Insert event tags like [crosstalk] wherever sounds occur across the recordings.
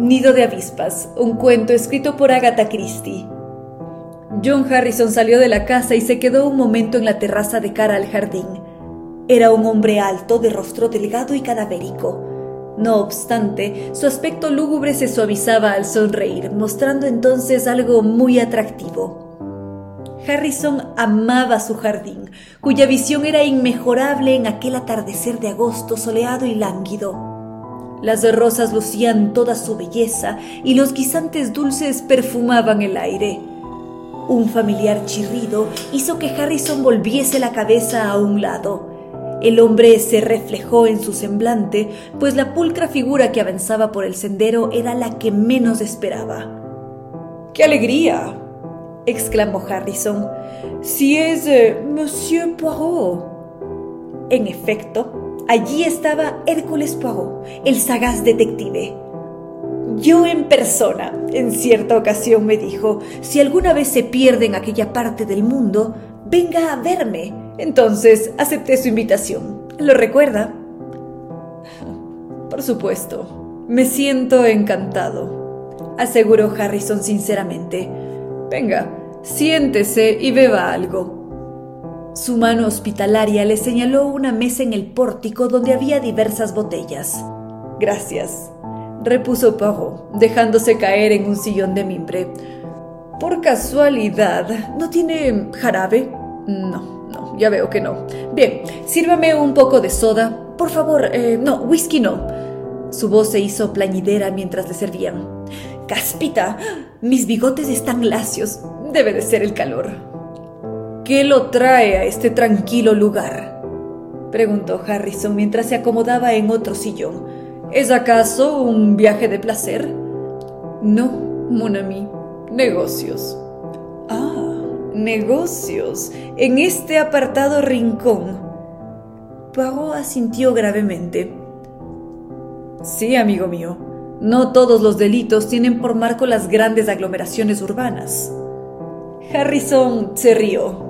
Nido de avispas, un cuento escrito por Agatha Christie. John Harrison salió de la casa y se quedó un momento en la terraza de cara al jardín. Era un hombre alto, de rostro delgado y cadavérico. No obstante, su aspecto lúgubre se suavizaba al sonreír, mostrando entonces algo muy atractivo. Harrison amaba su jardín, cuya visión era inmejorable en aquel atardecer de agosto soleado y lánguido. Las rosas lucían toda su belleza y los guisantes dulces perfumaban el aire. Un familiar chirrido hizo que Harrison volviese la cabeza a un lado. El hombre se reflejó en su semblante, pues la pulcra figura que avanzaba por el sendero era la que menos esperaba. ¡Qué alegría! exclamó Harrison. Si es eh, Monsieur Poirot. En efecto, allí estaba Hércules Poirot, el sagaz detective. Yo en persona, en cierta ocasión me dijo, si alguna vez se pierde en aquella parte del mundo, venga a verme. Entonces acepté su invitación. ¿Lo recuerda? Por supuesto. Me siento encantado, aseguró Harrison sinceramente. Venga, siéntese y beba algo. Su mano hospitalaria le señaló una mesa en el pórtico donde había diversas botellas. Gracias, repuso Poirot, dejándose caer en un sillón de mimbre. Por casualidad, ¿no tiene jarabe? No, no, ya veo que no. Bien, sírvame un poco de soda. Por favor, eh, no, whisky no. Su voz se hizo plañidera mientras le servían. Caspita, mis bigotes están lacios. Debe de ser el calor. ¿Qué lo trae a este tranquilo lugar? preguntó Harrison mientras se acomodaba en otro sillón. ¿Es acaso un viaje de placer? No, mon ami. Negocios. Ah, negocios. En este apartado rincón. Poirot asintió gravemente. Sí, amigo mío. No todos los delitos tienen por marco las grandes aglomeraciones urbanas. Harrison se rió.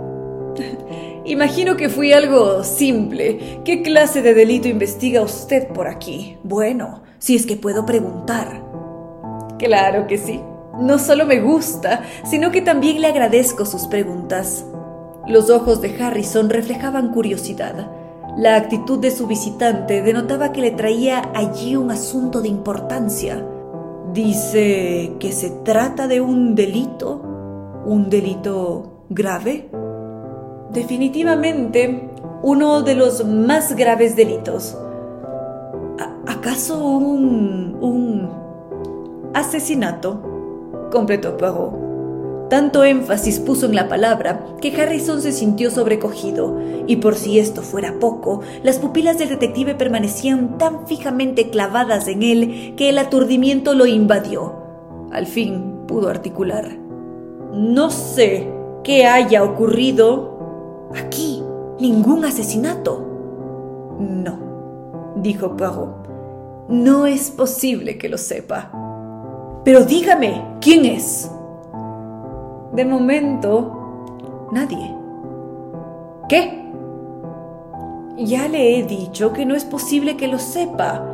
Imagino que fui algo simple. ¿Qué clase de delito investiga usted por aquí? Bueno, si es que puedo preguntar. Claro que sí. No solo me gusta, sino que también le agradezco sus preguntas. Los ojos de Harrison reflejaban curiosidad. La actitud de su visitante denotaba que le traía allí un asunto de importancia. Dice que se trata de un delito, un delito grave. Definitivamente, uno de los más graves delitos. ¿Acaso un... un... asesinato? completó Poirot. Tanto énfasis puso en la palabra que Harrison se sintió sobrecogido, y por si esto fuera poco, las pupilas del detective permanecían tan fijamente clavadas en él que el aturdimiento lo invadió. Al fin pudo articular. No sé qué haya ocurrido. Aquí, ningún asesinato. No, dijo Poirot. No es posible que lo sepa. Pero dígame, ¿quién es? De momento, nadie. ¿Qué? Ya le he dicho que no es posible que lo sepa.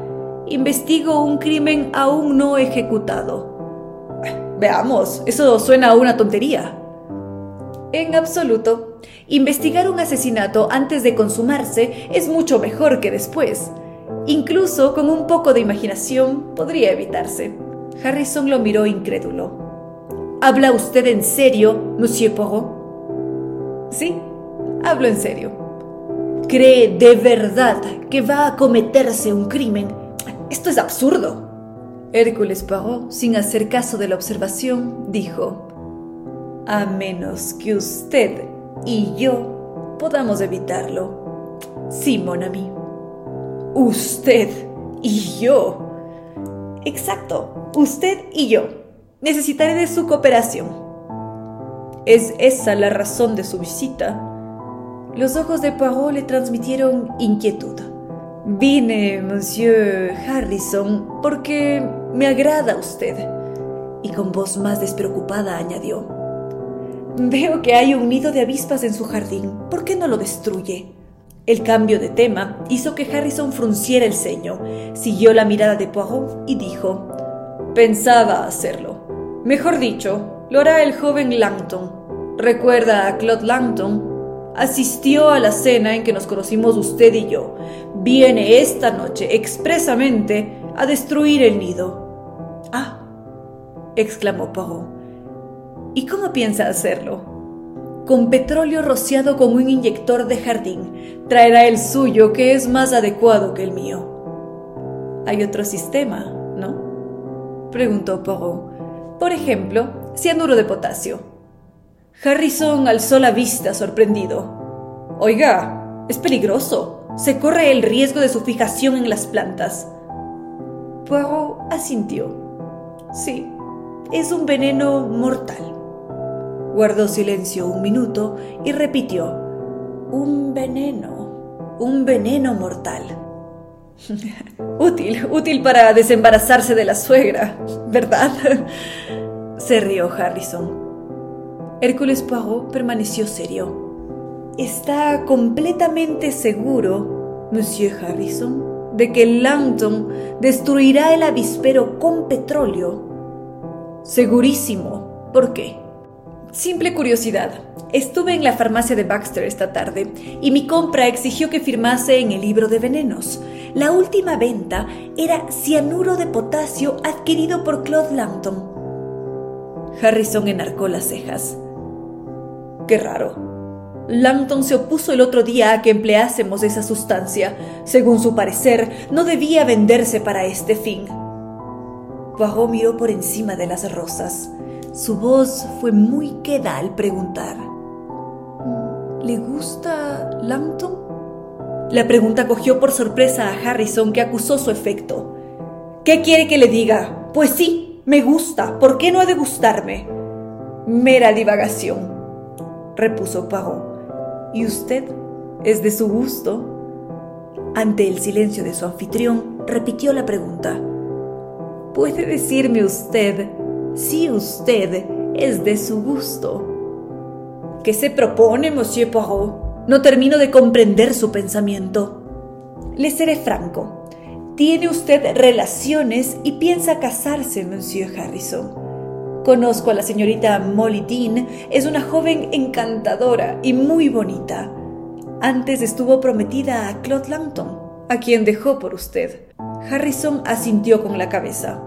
Investigo un crimen aún no ejecutado. Veamos, eso suena a una tontería. En absoluto. Investigar un asesinato antes de consumarse es mucho mejor que después. Incluso con un poco de imaginación podría evitarse. Harrison lo miró incrédulo. ¿Habla usted en serio, Monsieur Poirot? Sí, hablo en serio. ¿Cree de verdad que va a cometerse un crimen? Esto es absurdo. Hércules Poirot, sin hacer caso de la observación, dijo, a menos que usted y yo podamos evitarlo. Sí, mon ami. Usted y yo. Exacto, usted y yo. Necesitaré de su cooperación. ¿Es esa la razón de su visita? Los ojos de Poirot le transmitieron inquietud. Vine, monsieur Harrison, porque me agrada usted. Y con voz más despreocupada añadió. Veo que hay un nido de avispas en su jardín. ¿Por qué no lo destruye? El cambio de tema hizo que Harrison frunciera el ceño, siguió la mirada de Poirot y dijo, Pensaba hacerlo. Mejor dicho, lo hará el joven Langton. ¿Recuerda a Claude Langton? Asistió a la cena en que nos conocimos usted y yo. Viene esta noche expresamente a destruir el nido. Ah, exclamó Poirot. ¿Y cómo piensa hacerlo? con petróleo rociado con un inyector de jardín. Traerá el suyo, que es más adecuado que el mío. Hay otro sistema, ¿no? preguntó Poirot. Por ejemplo, cianuro de potasio. Harrison alzó la vista sorprendido. Oiga, es peligroso. Se corre el riesgo de su fijación en las plantas. Poirot asintió. Sí, es un veneno mortal. Guardó silencio un minuto y repitió, un veneno, un veneno mortal. [laughs] útil, útil para desembarazarse de la suegra, ¿verdad? Se rió Harrison. Hércules Poirot permaneció serio. ¿Está completamente seguro, Monsieur Harrison, de que Langton destruirá el avispero con petróleo? Segurísimo. ¿Por qué? Simple curiosidad. Estuve en la farmacia de Baxter esta tarde y mi compra exigió que firmase en el libro de venenos. La última venta era cianuro de potasio adquirido por Claude Langton. Harrison enarcó las cejas. Qué raro. Langton se opuso el otro día a que empleásemos esa sustancia. Según su parecer, no debía venderse para este fin. Poirot miró por encima de las rosas. Su voz fue muy queda al preguntar. ¿Le gusta Langton? La pregunta cogió por sorpresa a Harrison, que acusó su efecto. ¿Qué quiere que le diga? Pues sí, me gusta. ¿Por qué no ha de gustarme? Mera divagación, repuso Poirot. ¿Y usted es de su gusto? Ante el silencio de su anfitrión, repitió la pregunta. ¿Puede decirme usted si usted es de su gusto. ¿Qué se propone, Monsieur Poirot? No termino de comprender su pensamiento. Le seré franco. Tiene usted relaciones y piensa casarse, Monsieur Harrison. Conozco a la señorita Molly Dean, es una joven encantadora y muy bonita. Antes estuvo prometida a Claude Langton, a quien dejó por usted. Harrison asintió con la cabeza.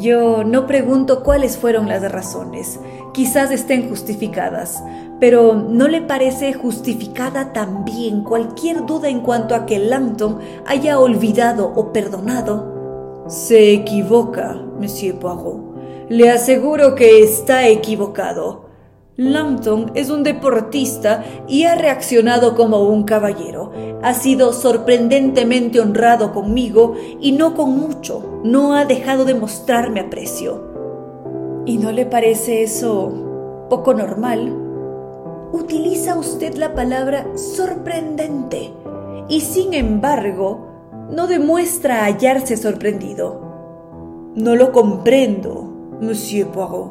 Yo no pregunto cuáles fueron las razones, quizás estén justificadas, pero ¿no le parece justificada también cualquier duda en cuanto a que Langton haya olvidado o perdonado? Se equivoca, Monsieur Poirot. Le aseguro que está equivocado. Langton es un deportista y ha reaccionado como un caballero. Ha sido sorprendentemente honrado conmigo y no con mucho. No ha dejado de mostrarme aprecio. ¿Y no le parece eso poco normal? Utiliza usted la palabra sorprendente y sin embargo no demuestra hallarse sorprendido. No lo comprendo, Monsieur Poirot.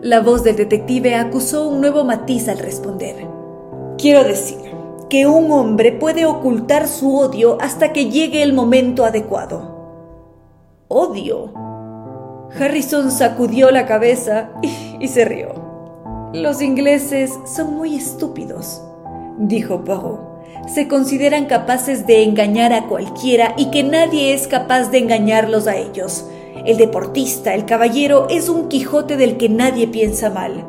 La voz del detective acusó un nuevo matiz al responder. Quiero decir que un hombre puede ocultar su odio hasta que llegue el momento adecuado. ¿Odio? Harrison sacudió la cabeza y, se rió. Los ingleses son muy estúpidos, dijo Poirot. Se consideran capaces de engañar a cualquiera y que nadie es capaz de engañarlos a ellos. El deportista, el caballero, es un Quijote del que nadie piensa mal.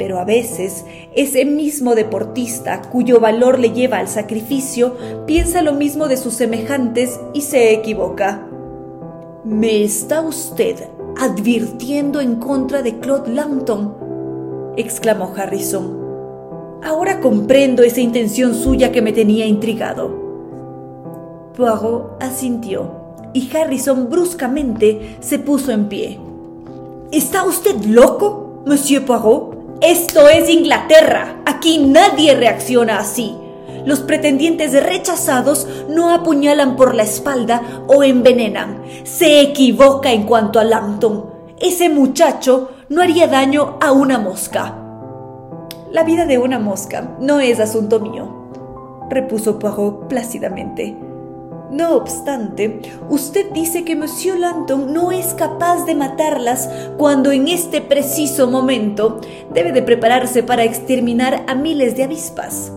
Pero a veces ese mismo deportista, cuyo valor le lleva al sacrificio, piensa lo mismo de sus semejantes y se equivoca. ¿Me está usted advirtiendo en contra de Claude Langton? exclamó Harrison. Ahora comprendo esa intención suya que me tenía intrigado. Poirot asintió y Harrison bruscamente se puso en pie. ¿Está usted loco, Monsieur Poirot? Esto es Inglaterra. Aquí nadie reacciona así. Los pretendientes rechazados no apuñalan por la espalda o envenenan. Se equivoca en cuanto a Langton. Ese muchacho no haría daño a una mosca. La vida de una mosca no es asunto mío, repuso Poirot plácidamente. No obstante, usted dice que Monsieur Langton no es capaz de matarlas cuando en este preciso momento debe de prepararse para exterminar a miles de avispas.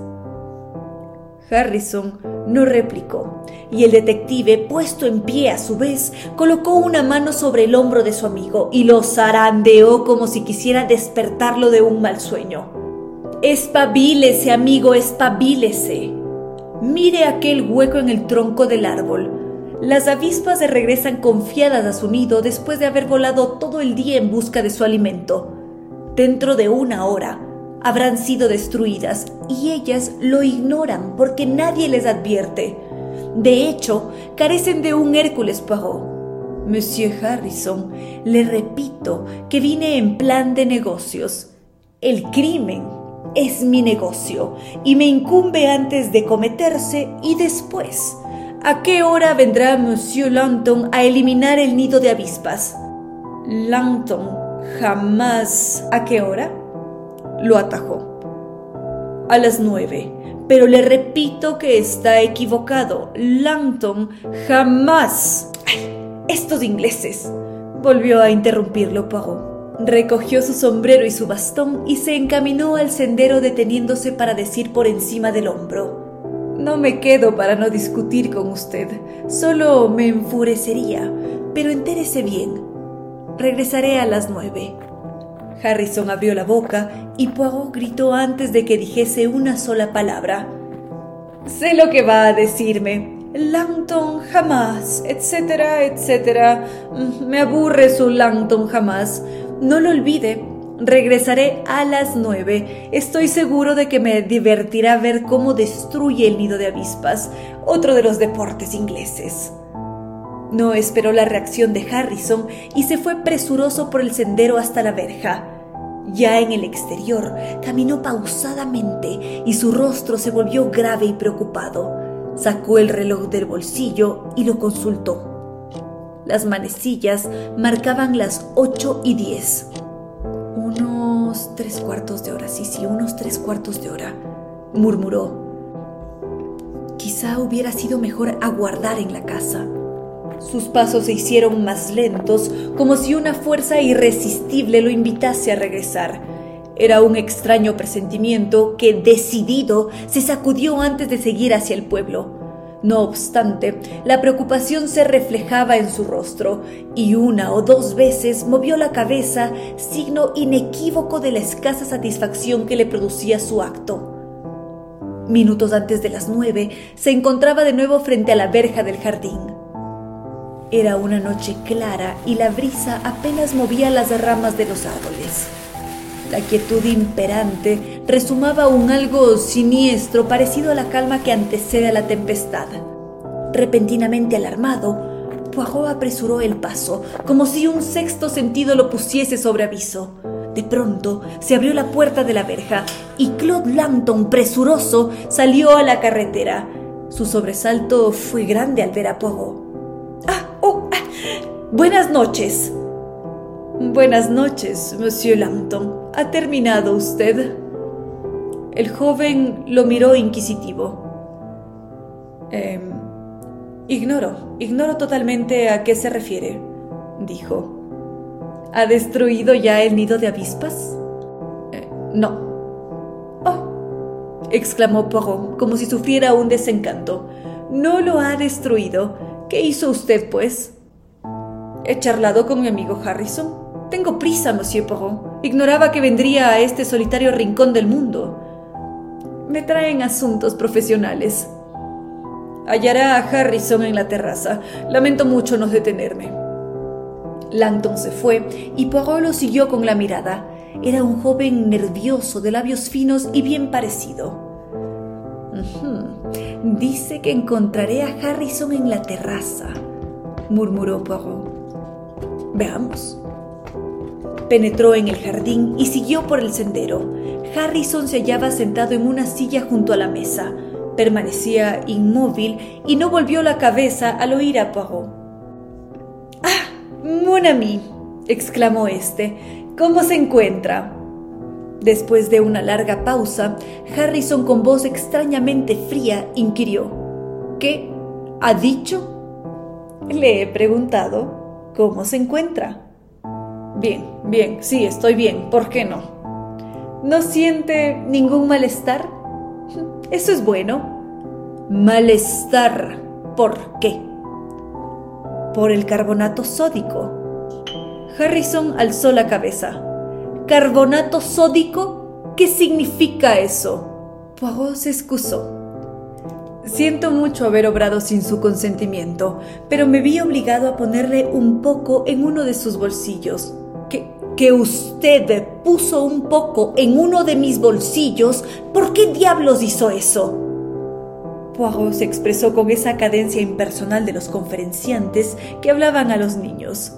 Harrison no replicó, y el detective, puesto en pie a su vez, colocó una mano sobre el hombro de su amigo y lo zarandeó como si quisiera despertarlo de un mal sueño. Espabilese, amigo, espabilese. Mire aquel hueco en el tronco del árbol. Las avispas se regresan confiadas a su nido después de haber volado todo el día en busca de su alimento. Dentro de una hora, habrán sido destruidas y ellas lo ignoran porque nadie les advierte. De hecho, carecen de un Hércules Poirot. Monsieur Harrison, le repito que vine en plan de negocios. El crimen es mi negocio y me incumbe antes de cometerse y después. ¿A qué hora vendrá Monsieur Langton a eliminar el nido de avispas? Langton jamás. ¿A qué hora? Lo atajó. A las nueve. Pero le repito que está equivocado. Langton jamás. ¡Ay! Estos ingleses. Volvió a interrumpirlo Poirot. Recogió su sombrero y su bastón y se encaminó al sendero deteniéndose para decir por encima del hombro. No me quedo para no discutir con usted, solo me enfurecería, pero entérese bien. Regresaré a las nueve. Harrison abrió la boca y Poirot gritó antes de que dijese una sola palabra. Sé lo que va a decirme. Langton jamás, etcétera, etcétera. Me aburre su Langton jamás. No lo olvide. Regresaré a las nueve. Estoy seguro de que me divertirá ver cómo destruye el nido de avispas, otro de los deportes ingleses. No esperó la reacción de Harrison y se fue presuroso por el sendero hasta la verja. Ya en el exterior, caminó pausadamente y su rostro se volvió grave y preocupado. Sacó el reloj del bolsillo y lo consultó. Las manecillas marcaban las ocho y diez. Unos tres cuartos de hora, sí, sí, unos tres cuartos de hora, murmuró. Quizá hubiera sido mejor aguardar en la casa. Sus pasos se hicieron más lentos, como si una fuerza irresistible lo invitase a regresar. Era un extraño presentimiento que, decidido, se sacudió antes de seguir hacia el pueblo. No obstante, la preocupación se reflejaba en su rostro y una o dos veces movió la cabeza, signo inequívoco de la escasa satisfacción que le producía su acto. Minutos antes de las nueve, se encontraba de nuevo frente a la verja del jardín. Era una noche clara y la brisa apenas movía las ramas de los árboles. La quietud imperante resumaba un algo siniestro parecido a la calma que antecede a la tempestad. Repentinamente alarmado, Poirot apresuró el paso, como si un sexto sentido lo pusiese sobre aviso. De pronto se abrió la puerta de la verja y Claude Langton, presuroso, salió a la carretera. Su sobresalto fue grande al ver a Poirot. Buenas noches. Buenas noches, Monsieur Langton. ¿Ha terminado usted? El joven lo miró inquisitivo. Eh, ignoro, ignoro totalmente a qué se refiere, dijo. ¿Ha destruido ya el nido de avispas? Eh, no. Oh, exclamó Poirot, como si sufriera un desencanto. No lo ha destruido. ¿Qué hizo usted, pues? He charlado con mi amigo Harrison. Tengo prisa, Monsieur Poirot. Ignoraba que vendría a este solitario rincón del mundo. Me traen asuntos profesionales. Hallará a Harrison en la terraza. Lamento mucho no detenerme. Langton se fue y Poirot lo siguió con la mirada. Era un joven nervioso, de labios finos y bien parecido. Dice que encontraré a Harrison en la terraza, murmuró Poirot. Veamos. Penetró en el jardín y siguió por el sendero. Harrison se hallaba sentado en una silla junto a la mesa. Permanecía inmóvil y no volvió la cabeza al oír a Poirot. ¡Ah! Mon ami! exclamó éste. ¿Cómo se encuentra? Después de una larga pausa, Harrison con voz extrañamente fría inquirió. ¿Qué? ¿Ha dicho? Le he preguntado cómo se encuentra. Bien, bien, sí, estoy bien. ¿Por qué no? ¿No siente ningún malestar? Eso es bueno. Malestar. ¿Por qué? Por el carbonato sódico. Harrison alzó la cabeza. ¿Carbonato sódico? ¿Qué significa eso? Poirot se excusó. Siento mucho haber obrado sin su consentimiento, pero me vi obligado a ponerle un poco en uno de sus bolsillos. ¿Que, que usted puso un poco en uno de mis bolsillos? ¿Por qué diablos hizo eso? Poirot se expresó con esa cadencia impersonal de los conferenciantes que hablaban a los niños.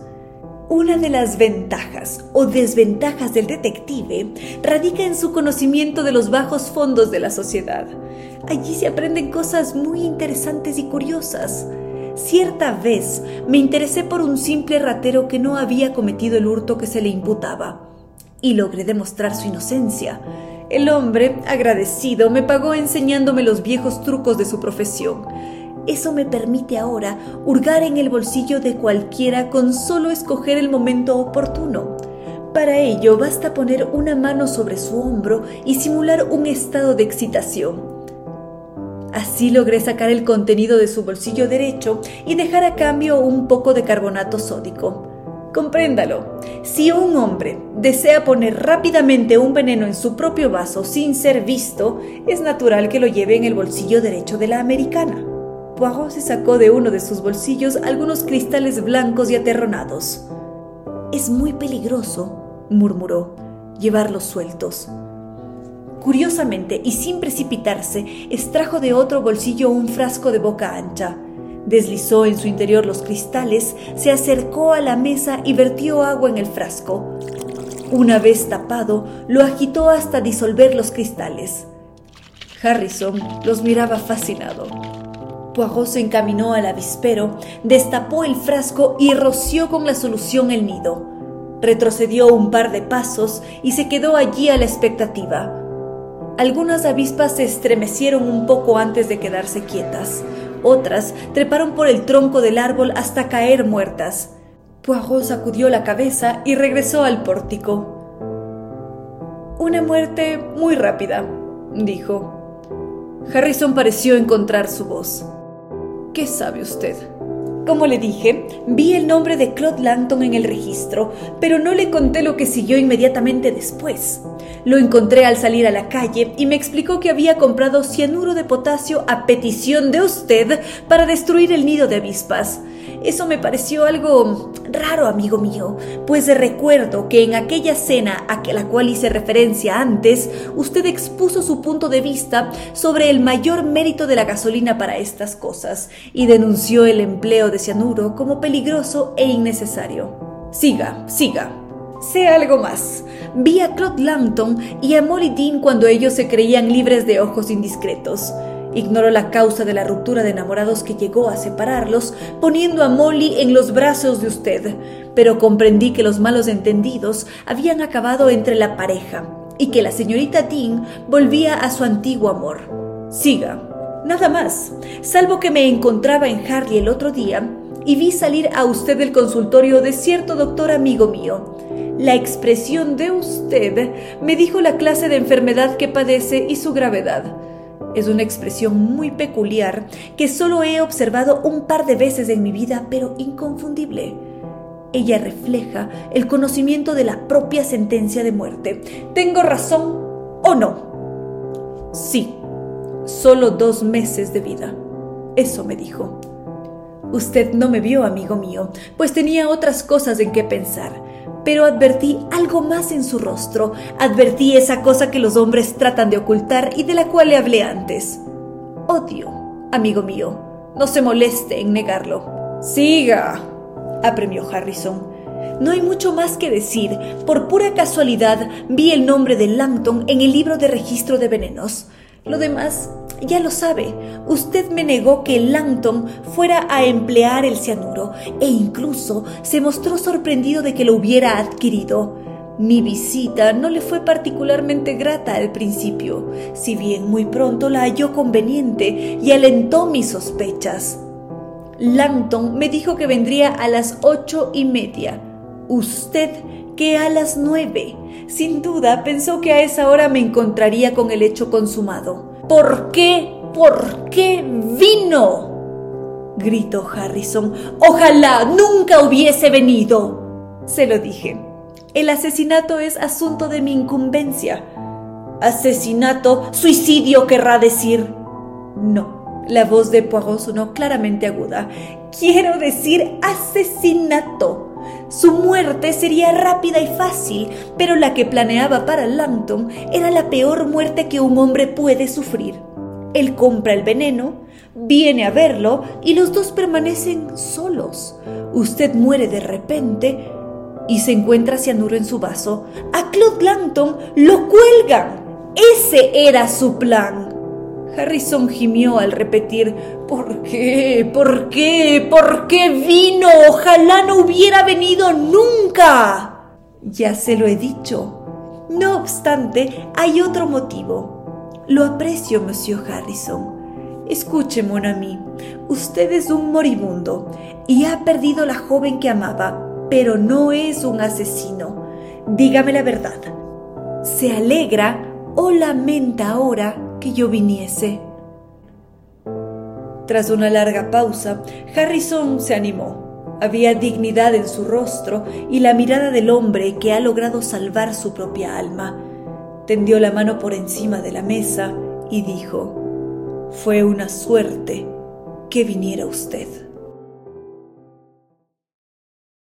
Una de las ventajas o desventajas del detective radica en su conocimiento de los bajos fondos de la sociedad. Allí se aprenden cosas muy interesantes y curiosas. Cierta vez me interesé por un simple ratero que no había cometido el hurto que se le imputaba y logré demostrar su inocencia. El hombre, agradecido, me pagó enseñándome los viejos trucos de su profesión eso me permite ahora hurgar en el bolsillo de cualquiera con solo escoger el momento oportuno. Para ello basta poner una mano sobre su hombro y simular un estado de excitación. Así logré sacar el contenido de su bolsillo derecho y dejar a cambio un poco de carbonato sódico. Compréndalo, si un hombre desea poner rápidamente un veneno en su propio vaso sin ser visto, es natural que lo lleve en el bolsillo derecho de la americana. Poirot se sacó de uno de sus bolsillos algunos cristales blancos y aterronados. Es muy peligroso, murmuró, llevarlos sueltos. Curiosamente y sin precipitarse, extrajo de otro bolsillo un frasco de boca ancha. Deslizó en su interior los cristales, se acercó a la mesa y vertió agua en el frasco. Una vez tapado, lo agitó hasta disolver los cristales. Harrison los miraba fascinado. Poirot se encaminó al avispero, destapó el frasco y roció con la solución el nido. Retrocedió un par de pasos y se quedó allí a la expectativa. Algunas avispas se estremecieron un poco antes de quedarse quietas. Otras treparon por el tronco del árbol hasta caer muertas. Poirot sacudió la cabeza y regresó al pórtico. Una muerte muy rápida, dijo. Harrison pareció encontrar su voz. ¿Qué sabe usted? Como le dije, vi el nombre de Claude Langton en el registro, pero no le conté lo que siguió inmediatamente después. Lo encontré al salir a la calle y me explicó que había comprado cianuro de potasio a petición de usted para destruir el nido de avispas. Eso me pareció algo raro, amigo mío, pues recuerdo que en aquella cena a la cual hice referencia antes, usted expuso su punto de vista sobre el mayor mérito de la gasolina para estas cosas y denunció el empleo de cianuro como peligroso e innecesario. Siga, siga. Sé algo más. Vi a Claude Langton y a Molly Dean cuando ellos se creían libres de ojos indiscretos. Ignoró la causa de la ruptura de enamorados que llegó a separarlos, poniendo a Molly en los brazos de usted, pero comprendí que los malos entendidos habían acabado entre la pareja y que la señorita Dean volvía a su antiguo amor. Siga. Nada más, salvo que me encontraba en Harley el otro día y vi salir a usted del consultorio de cierto doctor amigo mío. La expresión de usted me dijo la clase de enfermedad que padece y su gravedad. Es una expresión muy peculiar que solo he observado un par de veces en mi vida, pero inconfundible. Ella refleja el conocimiento de la propia sentencia de muerte. ¿Tengo razón o no? Sí, solo dos meses de vida. Eso me dijo. Usted no me vio, amigo mío, pues tenía otras cosas en que pensar pero advertí algo más en su rostro, advertí esa cosa que los hombres tratan de ocultar y de la cual le hablé antes. Odio, amigo mío, no se moleste en negarlo. Siga, apremió Harrison. No hay mucho más que decir. Por pura casualidad vi el nombre de Langton en el libro de registro de venenos. Lo demás ya lo sabe, usted me negó que Langton fuera a emplear el cianuro e incluso se mostró sorprendido de que lo hubiera adquirido. Mi visita no le fue particularmente grata al principio, si bien muy pronto la halló conveniente y alentó mis sospechas. Langton me dijo que vendría a las ocho y media. Usted que a las nueve. Sin duda pensó que a esa hora me encontraría con el hecho consumado. ¿Por qué? ¿Por qué vino? gritó Harrison. Ojalá nunca hubiese venido. Se lo dije. El asesinato es asunto de mi incumbencia. Asesinato, suicidio querrá decir. No, la voz de Poirot sonó claramente aguda. Quiero decir asesinato. Su muerte sería rápida y fácil, pero la que planeaba para Langton era la peor muerte que un hombre puede sufrir. Él compra el veneno, viene a verlo y los dos permanecen solos. Usted muere de repente y se encuentra cianuro en su vaso. A Claude Langton lo cuelgan. Ese era su plan. Harrison gimió al repetir ¿Por qué? ¿Por qué? ¿Por qué vino? Ojalá no hubiera venido nunca. Ya se lo he dicho. No obstante, hay otro motivo. Lo aprecio, Monsieur Harrison. Escuche, mon ami, usted es un moribundo y ha perdido la joven que amaba, pero no es un asesino. Dígame la verdad. ¿Se alegra o lamenta ahora que yo viniese? Tras una larga pausa, Harrison se animó. Había dignidad en su rostro y la mirada del hombre que ha logrado salvar su propia alma. Tendió la mano por encima de la mesa y dijo, Fue una suerte que viniera usted.